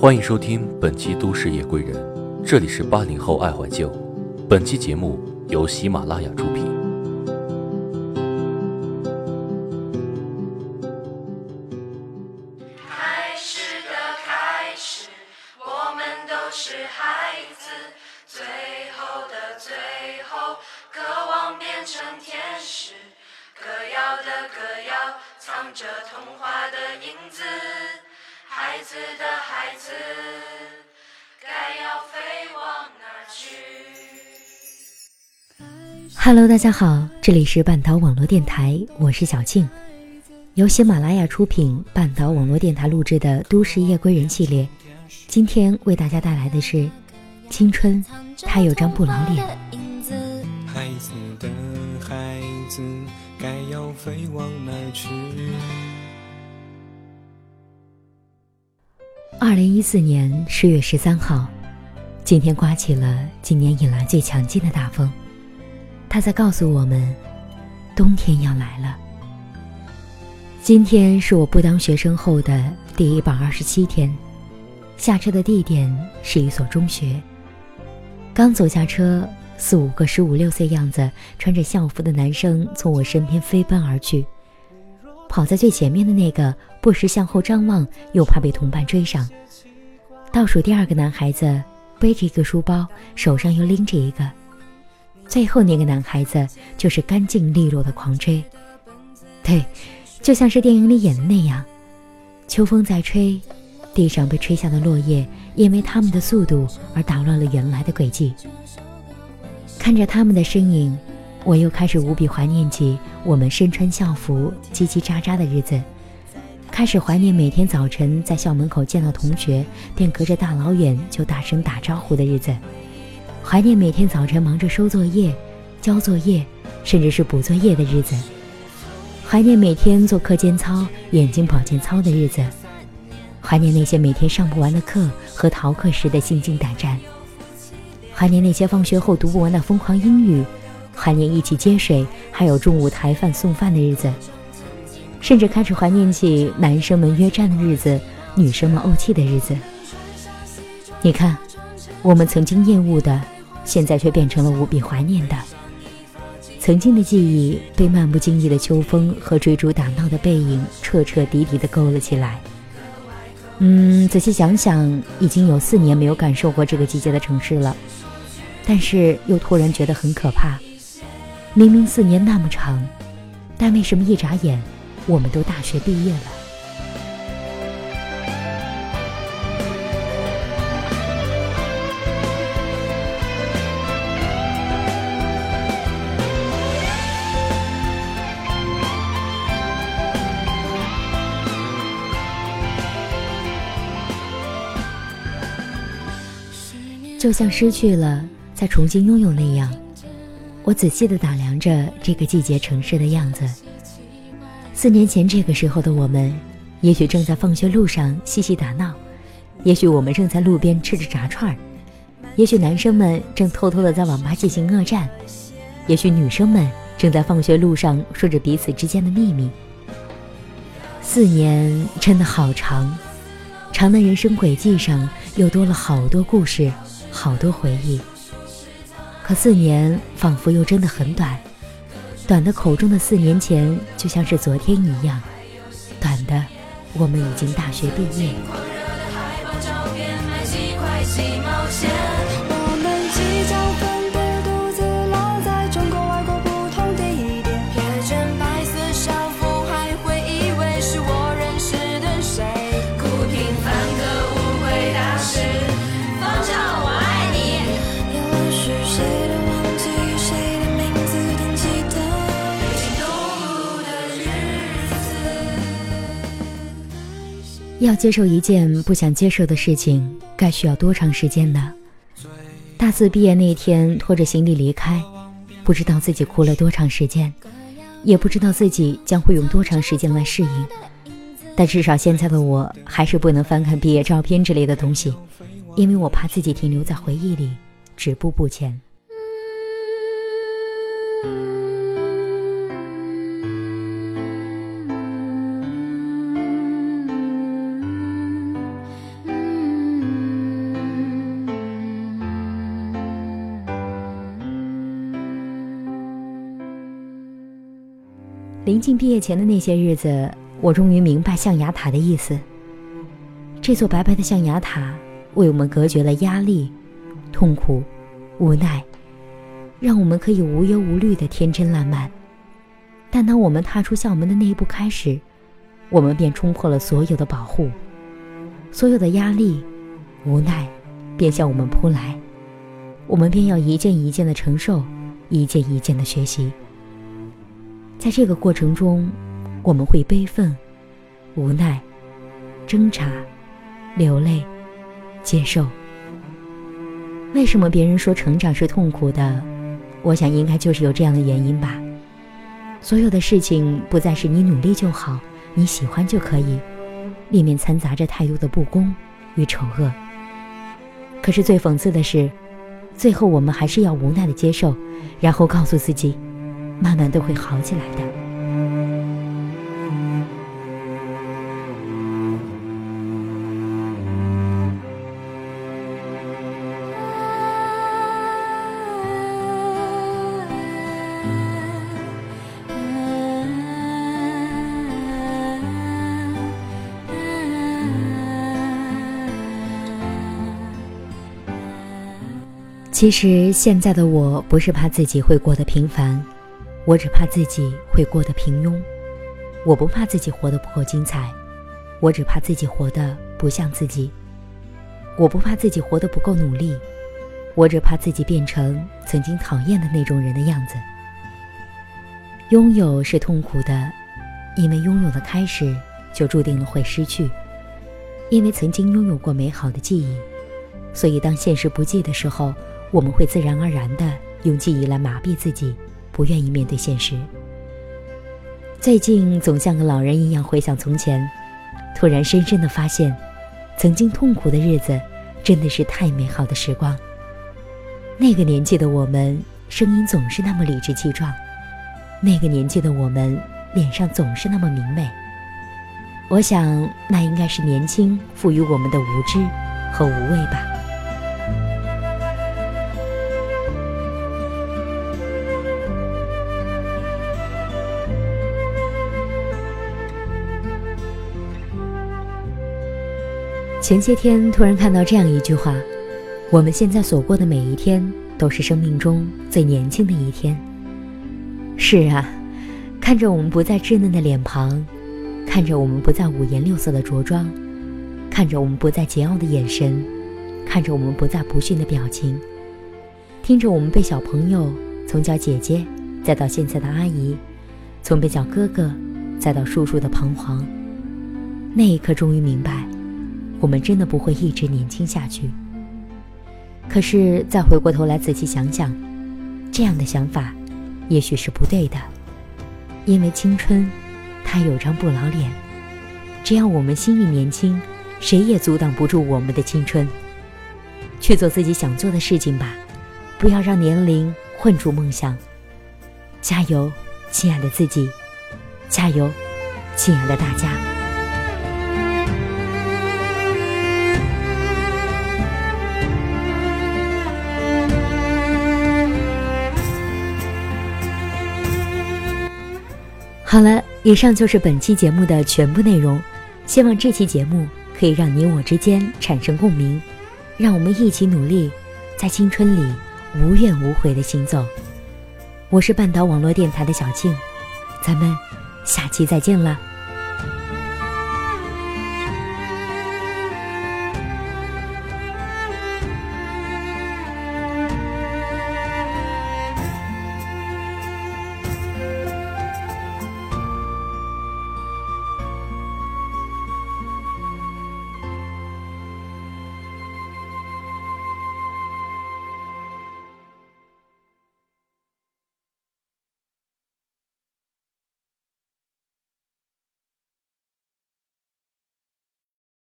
欢迎收听本期《都市夜归人》，这里是八零后爱怀旧。本期节目由喜马拉雅出品。开始的开始，我们都是孩子，最后的最后，渴望变成天使。歌谣的歌谣，藏着童话的影子。孩子的孩子，该要飞往哪去？Hello，大家好，这里是半岛网络电台，我是小静，由喜马拉雅出品，半岛网络电台录制的《都市夜归人》系列，今天为大家带来的是《青春》，它有张不老脸。孩子的孩子该要飞往哪去？二零一四年十月十三号，今天刮起了今年以来最强劲的大风，它在告诉我们，冬天要来了。今天是我不当学生后的第一百二十七天，下车的地点是一所中学。刚走下车，四五个十五六岁样子、穿着校服的男生从我身边飞奔而去。跑在最前面的那个不时向后张望，又怕被同伴追上。倒数第二个男孩子背着一个书包，手上又拎着一个。最后那个男孩子就是干净利落的狂追。对，就像是电影里演的那样，秋风在吹，地上被吹下的落叶因为他们的速度而打乱了原来的轨迹。看着他们的身影。我又开始无比怀念起我们身穿校服、叽叽喳喳的日子，开始怀念每天早晨在校门口见到同学便隔着大老远就大声打招呼的日子，怀念每天早晨忙着收作业、交作业，甚至是补作业的日子，怀念每天做课间操、眼睛保健操的日子，怀念那些每天上不完的课和逃课时的心惊胆战，怀念那些放学后读不完的疯狂英语。怀念一起接水，还有中午抬饭送饭的日子，甚至开始怀念起男生们约战的日子，女生们怄气的日子。你看，我们曾经厌恶的，现在却变成了无比怀念的。曾经的记忆被漫不经意的秋风和追逐打闹的背影彻彻底底的勾了起来。嗯，仔细想想，已经有四年没有感受过这个季节的城市了，但是又突然觉得很可怕。明明四年那么长，但为什么一眨眼，我们都大学毕业了？就像失去了，再重新拥有那样。我仔细地打量着这个季节城市的样子。四年前这个时候的我们，也许正在放学路上嬉戏打闹，也许我们正在路边吃着炸串儿，也许男生们正偷偷地在网吧进行恶战，也许女生们正在放学路上说着彼此之间的秘密。四年真的好长，长的人生轨迹上又多了好多故事，好多回忆。可四年仿佛又真的很短，短的口中的四年前就像是昨天一样，短的我们已经大学毕业。要接受一件不想接受的事情，该需要多长时间呢？大四毕业那天，拖着行李离开，不知道自己哭了多长时间，也不知道自己将会用多长时间来适应。但至少现在的我，还是不能翻看毕业照片之类的东西，因为我怕自己停留在回忆里，止步不前。临近毕业前的那些日子，我终于明白象牙塔的意思。这座白白的象牙塔为我们隔绝了压力、痛苦、无奈，让我们可以无忧无虑的天真烂漫。但当我们踏出校门的那一步开始，我们便冲破了所有的保护，所有的压力、无奈便向我们扑来，我们便要一件一件的承受，一件一件的学习。在这个过程中，我们会悲愤、无奈、挣扎、流泪、接受。为什么别人说成长是痛苦的？我想应该就是有这样的原因吧。所有的事情不再是你努力就好，你喜欢就可以，里面掺杂着太多的不公与丑恶。可是最讽刺的是，最后我们还是要无奈的接受，然后告诉自己，慢慢都会好起来的。其实现在的我不是怕自己会过得平凡，我只怕自己会过得平庸。我不怕自己活得不够精彩，我只怕自己活得不像自己。我不怕自己活得不够努力，我只怕自己变成曾经讨厌的那种人的样子。拥有是痛苦的，因为拥有的开始就注定了会失去。因为曾经拥有过美好的记忆，所以当现实不济的时候。我们会自然而然地用记忆来麻痹自己，不愿意面对现实。最近总像个老人一样回想从前，突然深深的发现，曾经痛苦的日子真的是太美好的时光。那个年纪的我们，声音总是那么理直气壮；那个年纪的我们，脸上总是那么明媚。我想，那应该是年轻赋予我们的无知和无畏吧。前些天突然看到这样一句话：“我们现在所过的每一天，都是生命中最年轻的一天。”是啊，看着我们不再稚嫩的脸庞，看着我们不再五颜六色的着装，看着我们不再桀骜的眼神，看着我们不再不逊的表情，听着我们被小朋友从叫姐姐，再到现在的阿姨，从被叫哥哥，再到叔叔的彷徨，那一刻终于明白。我们真的不会一直年轻下去。可是再回过头来仔细想想，这样的想法，也许是不对的。因为青春，它有张不老脸，只要我们心里年轻，谁也阻挡不住我们的青春。去做自己想做的事情吧，不要让年龄困住梦想。加油，亲爱的自己！加油，亲爱的大家！好了，以上就是本期节目的全部内容。希望这期节目可以让你我之间产生共鸣，让我们一起努力，在青春里无怨无悔的行走。我是半岛网络电台的小静，咱们下期再见了。